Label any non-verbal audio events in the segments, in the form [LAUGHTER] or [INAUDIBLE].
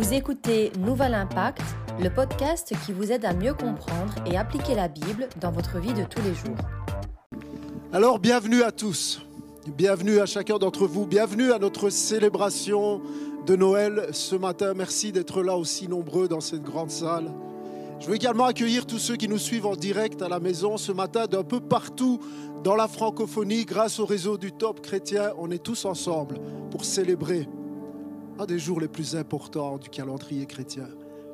Vous écoutez Nouvel Impact, le podcast qui vous aide à mieux comprendre et appliquer la Bible dans votre vie de tous les jours. Alors bienvenue à tous, bienvenue à chacun d'entre vous, bienvenue à notre célébration de Noël ce matin. Merci d'être là aussi nombreux dans cette grande salle. Je veux également accueillir tous ceux qui nous suivent en direct à la maison ce matin d'un peu partout dans la francophonie grâce au réseau du Top Chrétien. On est tous ensemble pour célébrer un des jours les plus importants du calendrier chrétien,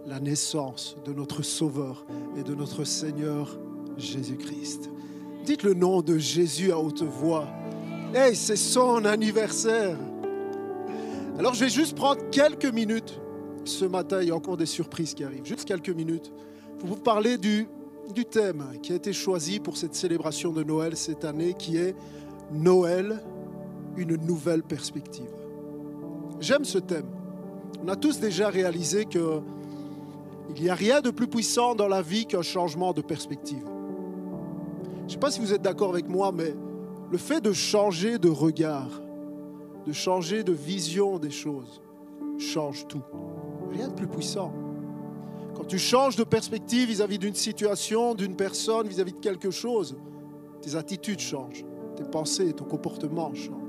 la naissance de notre Sauveur et de notre Seigneur Jésus-Christ. Dites le nom de Jésus à haute voix. Hey, c'est son anniversaire. Alors je vais juste prendre quelques minutes. Ce matin, il y a encore des surprises qui arrivent. Juste quelques minutes pour vous parler du, du thème qui a été choisi pour cette célébration de Noël cette année, qui est Noël, une nouvelle perspective. J'aime ce thème. On a tous déjà réalisé que il n'y a rien de plus puissant dans la vie qu'un changement de perspective. Je ne sais pas si vous êtes d'accord avec moi, mais le fait de changer de regard, de changer de vision des choses, change tout. Rien de plus puissant. Quand tu changes de perspective vis-à-vis d'une situation, d'une personne, vis-à-vis de quelque chose, tes attitudes changent, tes pensées, ton comportement changent.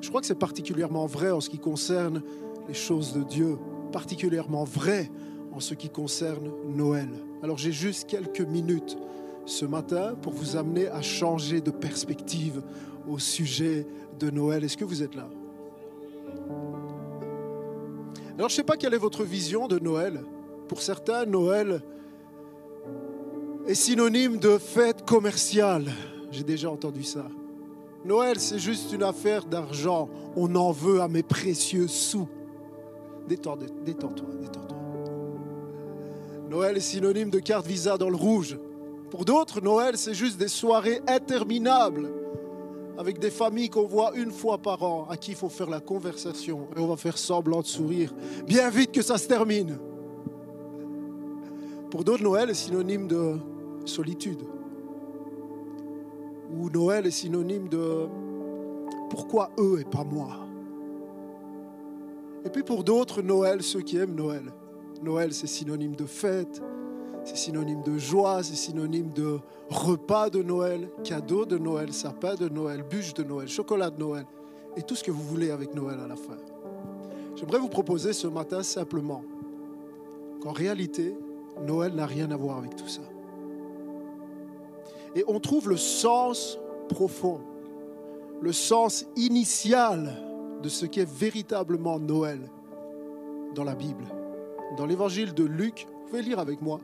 Je crois que c'est particulièrement vrai en ce qui concerne les choses de Dieu, particulièrement vrai en ce qui concerne Noël. Alors j'ai juste quelques minutes ce matin pour vous amener à changer de perspective au sujet de Noël. Est-ce que vous êtes là? Alors je ne sais pas quelle est votre vision de Noël. Pour certains, Noël est synonyme de fête commerciale. J'ai déjà entendu ça. Noël, c'est juste une affaire d'argent. On en veut à mes précieux sous. Détends-toi, détends-toi. Noël est synonyme de carte Visa dans le rouge. Pour d'autres, Noël, c'est juste des soirées interminables avec des familles qu'on voit une fois par an, à qui il faut faire la conversation et on va faire semblant de sourire. Bien vite que ça se termine. Pour d'autres, Noël est synonyme de solitude où Noël est synonyme de pourquoi eux et pas moi. Et puis pour d'autres, Noël, ceux qui aiment Noël, Noël c'est synonyme de fête, c'est synonyme de joie, c'est synonyme de repas de Noël, cadeau de Noël, sapin de Noël, bûche de Noël, chocolat de Noël, et tout ce que vous voulez avec Noël à la fin. J'aimerais vous proposer ce matin simplement qu'en réalité, Noël n'a rien à voir avec tout ça. Et on trouve le sens profond, le sens initial de ce qu'est véritablement Noël dans la Bible. Dans l'évangile de Luc, vous pouvez lire avec moi,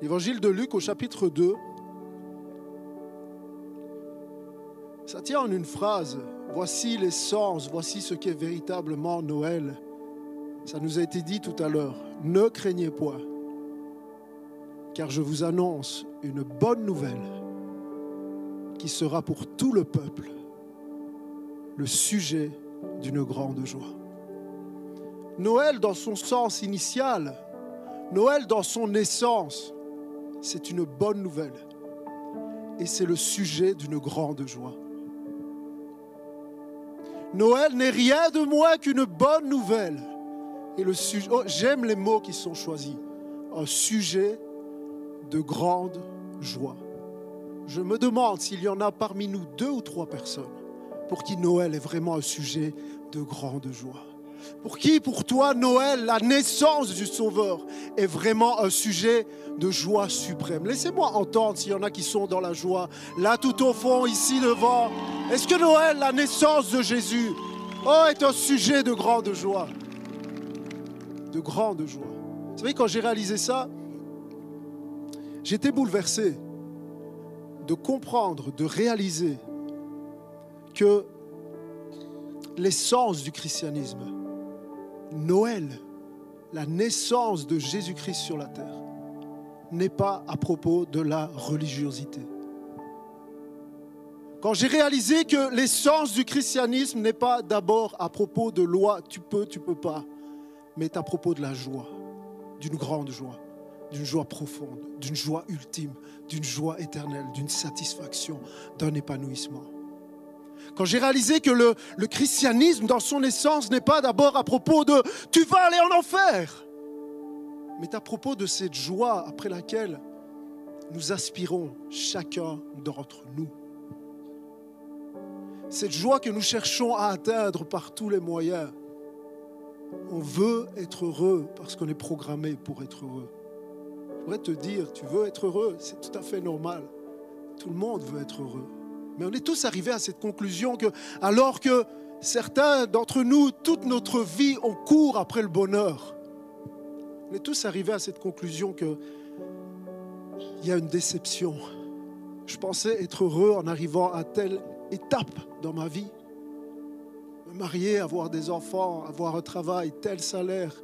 l'évangile de Luc au chapitre 2, ça tient en une phrase, voici l'essence, voici ce qu'est véritablement Noël. Ça nous a été dit tout à l'heure, ne craignez point, car je vous annonce une bonne nouvelle qui sera pour tout le peuple le sujet d'une grande joie. Noël dans son sens initial, Noël dans son essence, c'est une bonne nouvelle et c'est le sujet d'une grande joie. Noël n'est rien de moins qu'une bonne nouvelle. Et le sujet, oh, j'aime les mots qui sont choisis. Un sujet de grande joie je me demande s'il y en a parmi nous deux ou trois personnes pour qui Noël est vraiment un sujet de grande joie. Pour qui, pour toi, Noël, la naissance du Sauveur, est vraiment un sujet de joie suprême? Laissez-moi entendre s'il y en a qui sont dans la joie, là tout au fond, ici devant. Est-ce que Noël, la naissance de Jésus, oh, est un sujet de grande joie? De grande joie. Vous savez, quand j'ai réalisé ça, j'étais bouleversé de comprendre, de réaliser que l'essence du christianisme, Noël, la naissance de Jésus-Christ sur la terre, n'est pas à propos de la religiosité. Quand j'ai réalisé que l'essence du christianisme n'est pas d'abord à propos de loi, tu peux, tu peux pas, mais à propos de la joie, d'une grande joie d'une joie profonde, d'une joie ultime, d'une joie éternelle, d'une satisfaction, d'un épanouissement. Quand j'ai réalisé que le, christianisme, dans son essence, n'est pas d'abord à propos de tu vas aller en enfer, mais à propos de cette joie après laquelle nous aspirons chacun d'entre nous. Cette joie que nous cherchons à atteindre par tous les moyens. On veut être heureux parce qu'on est programmé pour être heureux. Voudrais te dire, tu veux être heureux, c'est tout à fait normal. Tout le monde veut être heureux. Mais on est tous arrivés à cette conclusion que, alors que certains d'entre nous, toute notre vie, on court après le bonheur, on est tous arrivés à cette conclusion que il y a une déception. Je pensais être heureux en arrivant à telle étape dans ma vie. Me marier, avoir des enfants, avoir un travail, tel salaire,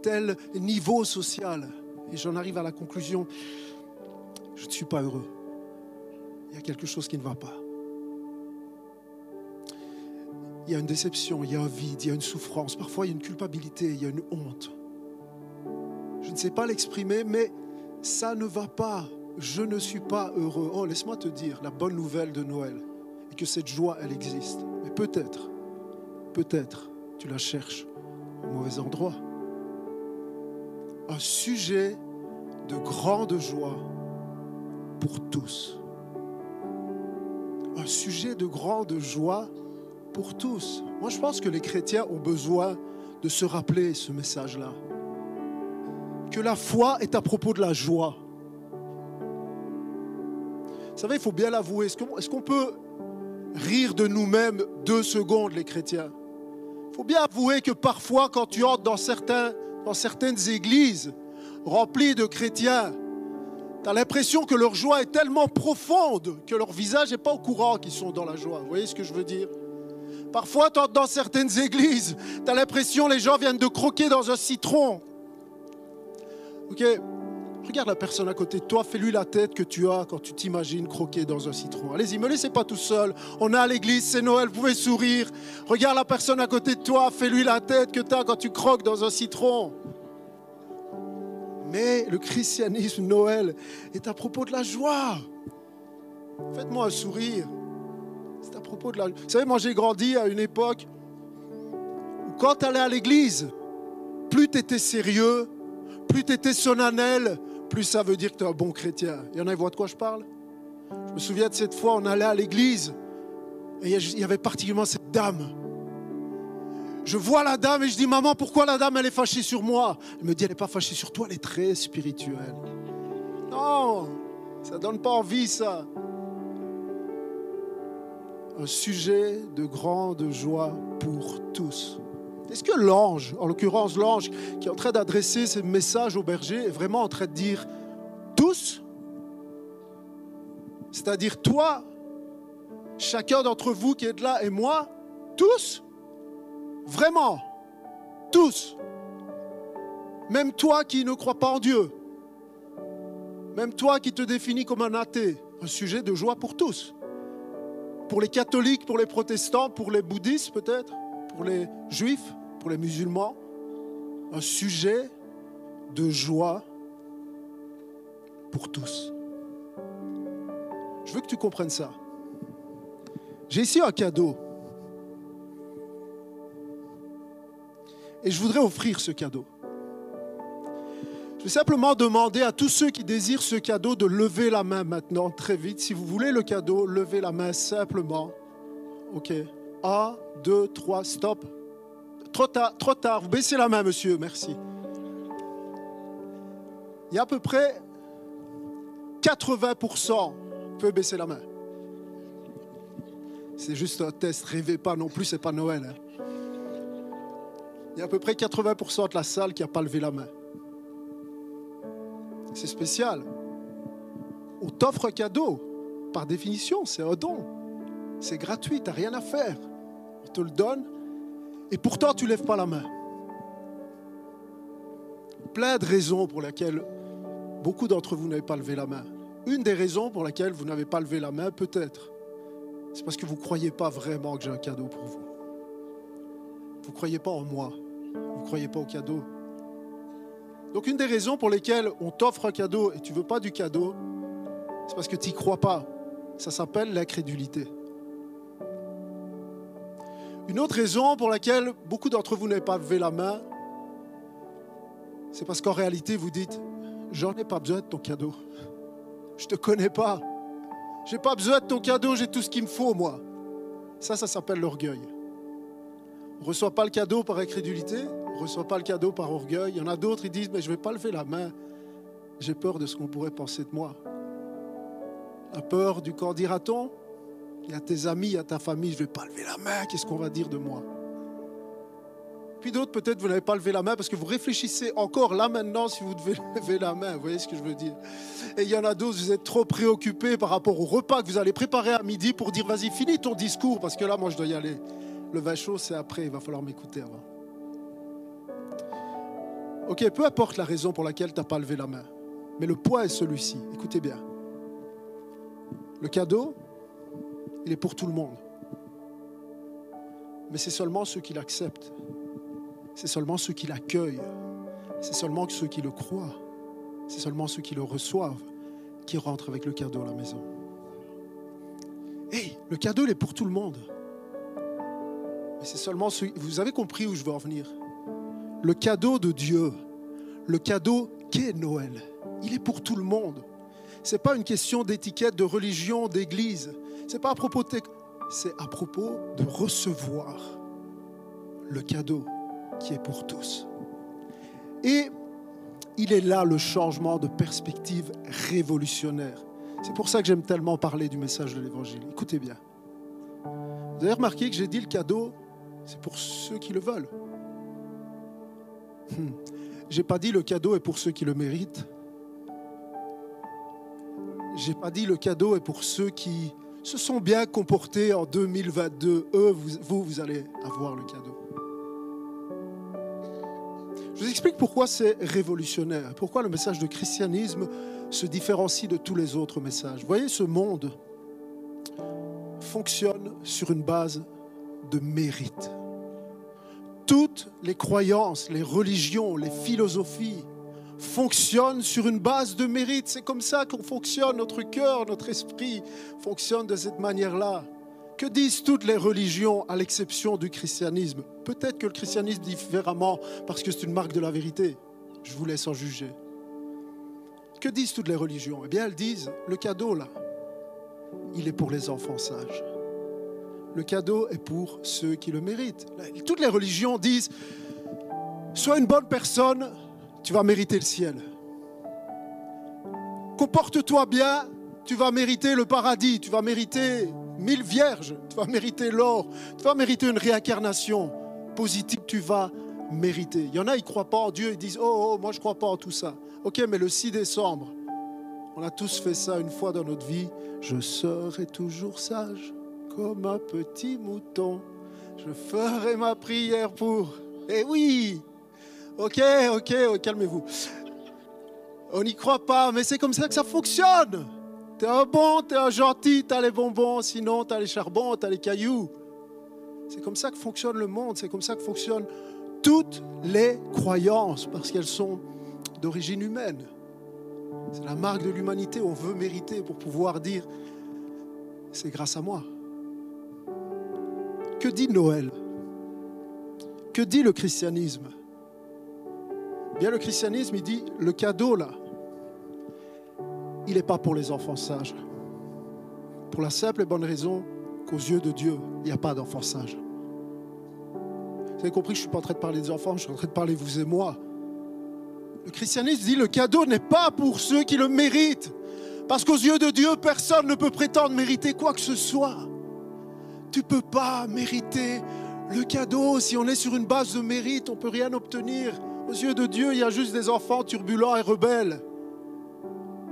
tel niveau social. Et j'en arrive à la conclusion, je ne suis pas heureux. Il y a quelque chose qui ne va pas. Il y a une déception, il y a un vide, il y a une souffrance, parfois il y a une culpabilité, il y a une honte. Je ne sais pas l'exprimer, mais ça ne va pas. Je ne suis pas heureux. Oh, laisse-moi te dire la bonne nouvelle de Noël et que cette joie, elle existe. Mais peut-être, peut-être, tu la cherches au mauvais endroit. Un sujet de grande joie pour tous. Un sujet de grande joie pour tous. Moi, je pense que les chrétiens ont besoin de se rappeler ce message-là. Que la foi est à propos de la joie. Vous savez, il faut bien l'avouer. Est-ce qu'on peut rire de nous-mêmes deux secondes, les chrétiens? Il faut bien avouer que parfois, quand tu entres dans, certains, dans certaines églises remplies de chrétiens, tu as l'impression que leur joie est tellement profonde que leur visage n'est pas au courant qu'ils sont dans la joie. Vous voyez ce que je veux dire? Parfois, dans certaines églises, tu as l'impression que les gens viennent de croquer dans un citron. Ok? Regarde la personne à côté de toi, fais-lui la tête que tu as quand tu t'imagines croquer dans un citron. Allez-y, me laissez pas tout seul. On est à l'église, c'est Noël, vous pouvez sourire. Regarde la personne à côté de toi, fais-lui la tête que tu as quand tu croques dans un citron. Mais le christianisme, Noël, est à propos de la joie. Faites-moi un sourire. C'est à propos de la... Vous savez, moi j'ai grandi à une époque où quand tu allais à l'église, plus tu étais sérieux, plus tu étais solennel, plus ça veut dire que tu es un bon chrétien. Il y en a qui voient de quoi je parle Je me souviens de cette fois, on allait à l'église et il y avait particulièrement cette dame. Je vois la dame et je dis, maman, pourquoi la dame, elle est fâchée sur moi? Elle me dit, elle n'est pas fâchée sur toi, elle est très spirituelle. Non, ça donne pas envie, ça un sujet de grande joie pour tous. Est-ce que l'ange, en l'occurrence l'ange qui est en train d'adresser ce message au berger, est vraiment en train de dire tous? C'est-à-dire toi, chacun d'entre vous qui êtes là et moi, tous? Vraiment Tous. Même toi qui ne crois pas en Dieu. Même toi qui te définis comme un athée. Un sujet de joie pour tous. Pour les catholiques, pour les protestants, pour les bouddhistes peut-être, pour les juifs, pour les musulmans, un sujet de joie pour tous. Je veux que tu comprennes ça. J'ai ici un cadeau. Et je voudrais offrir ce cadeau. Je vais simplement demander à tous ceux qui désirent ce cadeau de lever la main maintenant, très vite. Si vous voulez le cadeau, levez la main simplement. OK. Un, deux, trois, stop. Trop tard, trop tard. Vous baissez la main, monsieur. Merci. Il y a à peu près 80%. Vous pouvez baisser la main. C'est juste un test. Rêvez pas non plus, c'est pas Noël. Hein. Il y a à peu près 80% de la salle qui n'a pas levé la main. C'est spécial. On t'offre un cadeau. Par définition, c'est un don. C'est gratuit, tu n'as rien à faire. Te le donne. Et pourtant, tu ne lèves pas la main. Plein de raisons pour lesquelles beaucoup d'entre vous n'avez pas levé la main. Une des raisons pour lesquelles vous n'avez pas levé la main, peut-être, c'est parce que vous ne croyez pas vraiment que j'ai un cadeau pour vous. Vous ne croyez pas en moi. Vous ne croyez pas au cadeau. Donc une des raisons pour lesquelles on t'offre un cadeau et tu ne veux pas du cadeau, c'est parce que tu n'y crois pas. Ça s'appelle l'incrédulité. Une autre raison pour laquelle beaucoup d'entre vous n'avez pas levé la main, c'est parce qu'en réalité, vous dites, j'en ai pas besoin de ton cadeau. Je te connais pas. J'ai pas besoin de ton cadeau, j'ai tout ce qu'il me faut, moi. Ça, ça s'appelle l'orgueil. On ne reçoit pas le cadeau par incrédulité, on ne reçoit pas le cadeau par orgueil. Il y en a d'autres, ils disent, mais je ne vais pas lever la main. J'ai peur de ce qu'on pourrait penser de moi. La peur du qu'en dira-t-on? Il y a tes amis, il y a ta famille, je ne vais pas lever la main, qu'est-ce qu'on va dire de moi? Puis d'autres, peut-être, vous n'avez pas levé la main parce que vous réfléchissez encore là maintenant si vous devez [LAUGHS] lever la main. Vous voyez ce que je veux dire? Et il y en a d'autres, vous êtes trop préoccupés par rapport au repas que vous allez préparer à midi pour dire, vas-y, finis ton discours parce que là, moi, je dois y aller. Le vin chaud, c'est après, il va falloir m'écouter avant. Ok, peu importe la raison pour laquelle tu n'as pas levé la main, mais le poids est celui-ci. Écoutez bien. Le cadeau, il est pour tout le monde. Mais c'est seulement ceux qui l'acceptent. C'est seulement ceux qui l'accueillent. C'est seulement ceux qui le croient. C'est seulement ceux qui le reçoivent qui rentrent avec le cadeau à la maison. Hey, le cadeau, il est pour tout le monde. Mais c'est seulement ceux... Vous avez compris où je veux en venir? Le cadeau de Dieu, le cadeau qu'est Noël, il est pour tout le monde. Ce n'est pas une question d'étiquette, de religion, d'église. Ce n'est pas à propos de... C'est à propos de recevoir le cadeau qui est pour tous. Et il est là le changement de perspective révolutionnaire. C'est pour ça que j'aime tellement parler du message de l'Évangile. Écoutez bien. Vous avez remarqué que j'ai dit le cadeau, c'est pour ceux qui le veulent. Hmm. J'ai pas dit le cadeau est pour ceux qui le méritent. J'ai pas dit le cadeau est pour ceux qui se sont bien comportés en 2022. Eux, vous, vous, vous allez avoir le cadeau. Je vous explique pourquoi c'est révolutionnaire, pourquoi le message de christianisme se différencie de tous les autres messages. Vous voyez, ce monde fonctionne sur une base de mérite. Toutes les croyances, les religions, les philosophies fonctionnent sur une base de mérite. C'est comme ça qu'on fonctionne, notre cœur, notre esprit fonctionne de cette manière-là. Que disent toutes les religions à l'exception du christianisme? Peut-être que le christianisme dit différemment parce que c'est une marque de la vérité. Je vous laisse en juger. Que disent toutes les religions? Eh bien, elles disent, le cadeau là, il est pour les enfants sages. Le cadeau est pour ceux qui le méritent. Toutes les religions disent, sois une bonne personne, tu vas mériter le ciel. Comporte-toi bien, tu vas mériter le paradis, tu vas mériter mille vierges, tu vas mériter l'or, tu vas mériter une réincarnation positive, tu vas mériter. Il y en a, ils ne croient pas en Dieu, ils disent, oh, oh moi je ne crois pas en tout ça. Ok, mais le 6 décembre, on a tous fait ça une fois dans notre vie, je serai toujours sage comme un petit mouton. Je ferai ma prière pour. Eh oui Ok, ok, calmez-vous. On n'y croit pas, mais c'est comme ça que ça fonctionne. T'es un bon, t'es un gentil, t'as les bonbons, sinon t'as les charbons, t'as les cailloux. C'est comme ça que fonctionne le monde, c'est comme ça que fonctionnent toutes les croyances, parce qu'elles sont d'origine humaine. C'est la marque de l'humanité, on veut mériter pour pouvoir dire, c'est grâce à moi. Que dit Noël? Que dit le christianisme? Bien, le christianisme, il dit, le cadeau là, il n'est pas pour les enfants sages. Pour la simple et bonne raison qu'aux yeux de Dieu, il n'y a pas d'enfants sages. Vous avez compris je ne suis pas en train de parler des enfants, je suis en train de parler vous et moi. Le christianisme dit le cadeau n'est pas pour ceux qui le méritent. Parce qu'aux yeux de Dieu, personne ne peut prétendre mériter quoi que ce soit. Tu ne peux pas mériter le cadeau. Si on est sur une base de mérite, on ne peut rien obtenir. Aux yeux de Dieu, il y a juste des enfants turbulents et rebelles.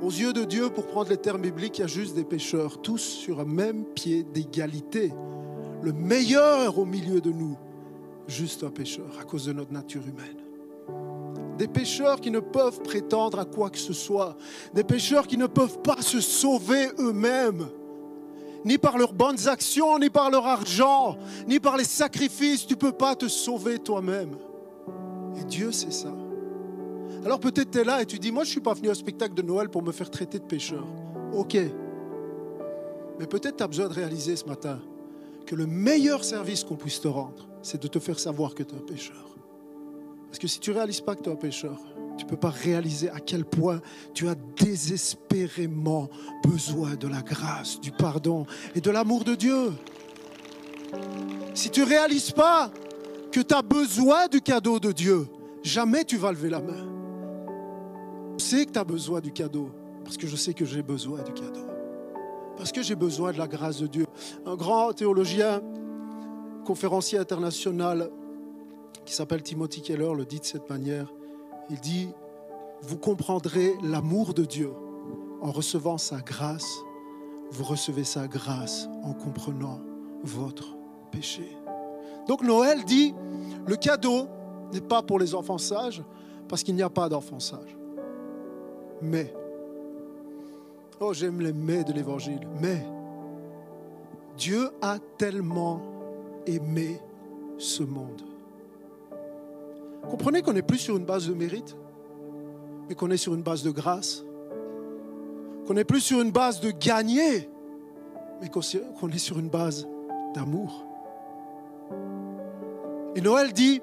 Aux yeux de Dieu, pour prendre les termes bibliques, il y a juste des pécheurs, tous sur un même pied d'égalité. Le meilleur au milieu de nous, juste un pécheur, à cause de notre nature humaine. Des pécheurs qui ne peuvent prétendre à quoi que ce soit. Des pécheurs qui ne peuvent pas se sauver eux-mêmes. Ni par leurs bonnes actions, ni par leur argent, ni par les sacrifices. Tu ne peux pas te sauver toi-même. Et Dieu sait ça. Alors peut-être tu es là et tu dis, moi je ne suis pas venu au spectacle de Noël pour me faire traiter de pécheur. Ok. Mais peut-être tu as besoin de réaliser ce matin que le meilleur service qu'on puisse te rendre, c'est de te faire savoir que tu es un pécheur. Parce que si tu ne réalises pas que tu es un pécheur, tu Tu ne peux pas réaliser à quel point tu as désespérément besoin de la grâce, du pardon et de l'amour de Dieu. Si tu ne réalises pas que tu as besoin du cadeau de Dieu, jamais tu vas lever la main. Je sais que tu as besoin du cadeau, parce que je sais que j'ai besoin du cadeau. Parce que j'ai besoin de la grâce de Dieu. Un grand théologien, conférencier international, qui s'appelle Timothy Keller, le dit de cette manière. Il dit, vous comprendrez l'amour de Dieu en recevant sa grâce. Vous recevez sa grâce en comprenant votre péché. Donc Noël dit, le cadeau n'est pas pour les enfants sages, parce qu'il n'y a pas d'enfants sages. Mais, oh j'aime les mais de l'évangile, mais Dieu a tellement aimé ce monde Comprenez qu'on n'est plus sur une base de mérite, mais qu'on est sur une base de grâce. Qu'on n'est plus sur une base de gagner, mais qu'on est sur une base d'amour. Et Noël dit,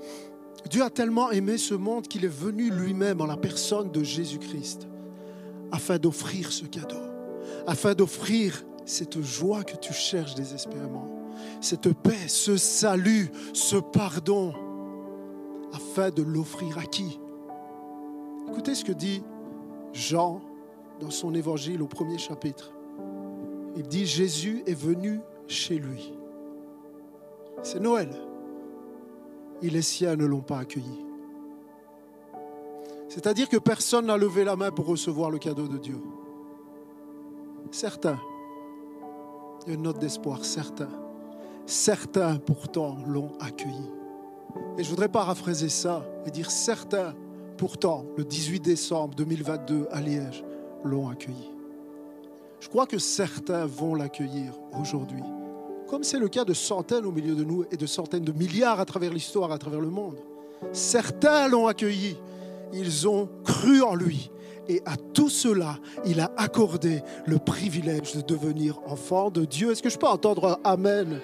Dieu a tellement aimé ce monde qu'il est venu lui-même en la personne de Jésus-Christ afin d'offrir ce cadeau, afin d'offrir cette joie que tu cherches désespérément, cette paix, ce salut, ce pardon afin de l'offrir à qui? Écoutez ce que dit Jean dans son évangile au premier chapitre. Il dit Jésus est venu chez lui. C'est Noël. Et les siens ne l'ont pas accueilli. C'est-à-dire que personne n'a levé la main pour recevoir le cadeau de Dieu. Certains, il y a une note d'espoir, certains, certains pourtant l'ont accueilli. Et je voudrais paraphraser ça et dire certains, pourtant, le 18 décembre 2022 à Liège, l'ont accueilli. Je crois que certains vont l'accueillir aujourd'hui, comme c'est le cas de centaines au milieu de nous et de centaines de milliards à travers l'histoire, à travers le monde. Certains l'ont accueilli, ils ont cru en lui. Et à tout cela, il a accordé le privilège de devenir enfant de Dieu. Est-ce que je peux entendre Amen?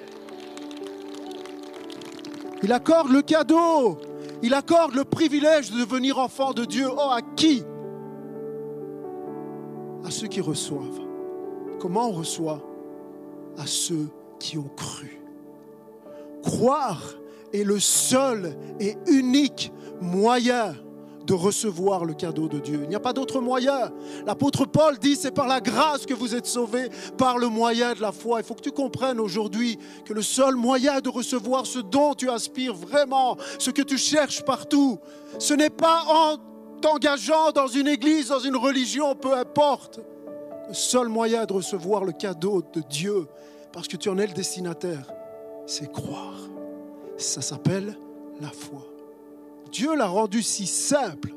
Il accorde le cadeau. Il accorde le privilège de devenir enfant de Dieu. Oh, à qui? À ceux qui reçoivent. Comment on reçoit? À ceux qui ont cru. Croire est le seul et unique moyen de recevoir le cadeau de Dieu. Il n'y a pas d'autre moyen. L'apôtre Paul dit, c'est par la grâce que vous êtes sauvés, par le moyen de la foi. Il faut que tu comprennes aujourd'hui que le seul moyen de recevoir ce dont tu aspires vraiment, ce que tu cherches partout, ce n'est pas en t'engageant dans une église, dans une religion, peu importe. Le seul moyen de recevoir le cadeau de Dieu, parce que tu en es le destinataire, c'est croire. Ça s'appelle la foi. Dieu l'a rendu si simple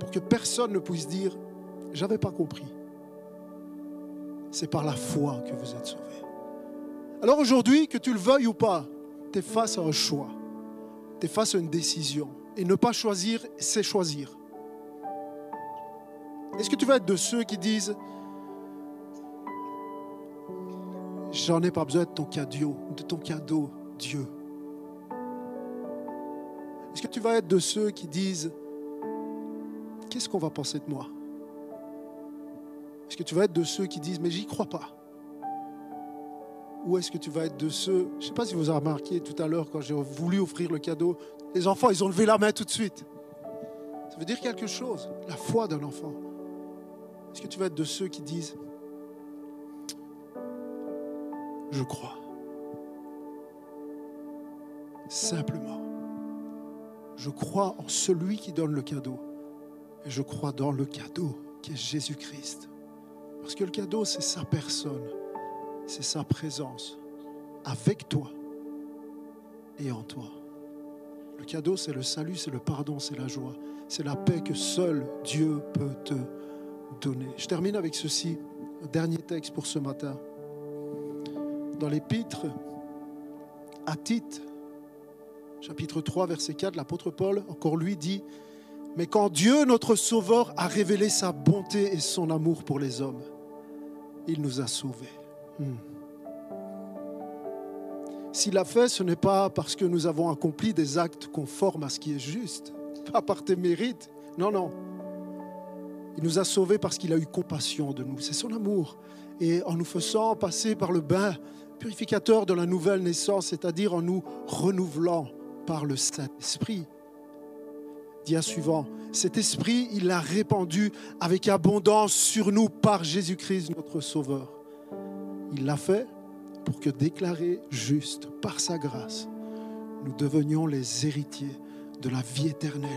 pour que personne ne puisse dire, j'avais pas compris. C'est par la foi que vous êtes sauvés. Alors aujourd'hui, que tu le veuilles ou pas, tu es face à un choix, tu es face à une décision. Et ne pas choisir, c'est choisir. Est-ce que tu vas être de ceux qui disent, j'en ai pas besoin de ton cadeau, de ton cadeau, Dieu. Est-ce que tu vas être de ceux qui disent, qu'est-ce qu'on va penser de moi? Est-ce que tu vas être de ceux qui disent, mais j'y crois pas? Ou est-ce que tu vas être de ceux, je ne sais pas si vous avez remarqué tout à l'heure quand j'ai voulu offrir le cadeau, les enfants, ils ont levé la main tout de suite. Ça veut dire quelque chose, la foi d'un enfant. Est-ce que tu vas être de ceux qui disent, je crois Simplement. Je crois en celui qui donne le cadeau. Et je crois dans le cadeau qui est Jésus-Christ. Parce que le cadeau, c'est sa personne, c'est sa présence avec toi et en toi. Le cadeau, c'est le salut, c'est le pardon, c'est la joie, c'est la paix que seul Dieu peut te donner. Je termine avec ceci, dernier texte pour ce matin. Dans l'épître à Tite, chapitre 3, verset 4, l'apôtre Paul, encore lui, dit, Mais quand Dieu, notre Sauveur, a révélé sa bonté et son amour pour les hommes, il nous a sauvés. Hmm. S'il l'a fait, ce n'est pas parce que nous avons accompli des actes conformes à ce qui est juste, pas par tes mérites. Non, non. Il nous a sauvés parce qu'il a eu compassion de nous. C'est son amour. Et en nous faisant passer par le bain purificateur de la nouvelle naissance, c'est-à-dire en nous renouvelant par le Saint-Esprit. Dit suivant, cet esprit, il l'a répandu avec abondance sur nous par Jésus-Christ, notre Sauveur. Il l'a fait pour que, déclarés justes par sa grâce, nous devenions les héritiers de la vie éternelle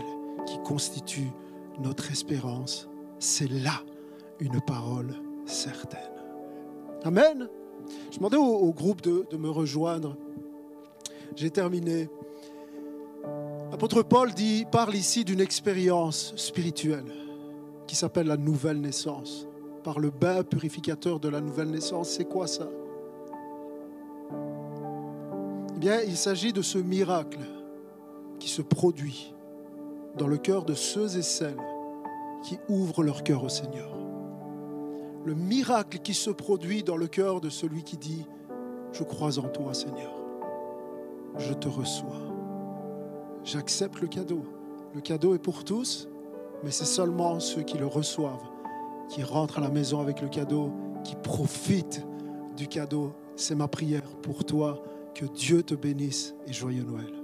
qui constitue notre espérance. C'est là une parole certaine. Amen. Je demandais au, groupe de, de, me rejoindre. J'ai terminé. L'apôtre Paul dit, parle ici d'une expérience spirituelle qui s'appelle la nouvelle naissance. Par le bain purificateur de la nouvelle naissance, c'est quoi ça? Eh bien, il s'agit de ce miracle qui se produit dans le cœur de ceux et celles qui ouvrent leur cœur au Seigneur le miracle qui se produit dans le cœur de celui qui dit, je crois en toi Seigneur, je te reçois, j'accepte le cadeau. Le cadeau est pour tous, mais c'est seulement ceux qui le reçoivent, qui rentrent à la maison avec le cadeau, qui profitent du cadeau. C'est ma prière pour toi, que Dieu te bénisse et joyeux Noël.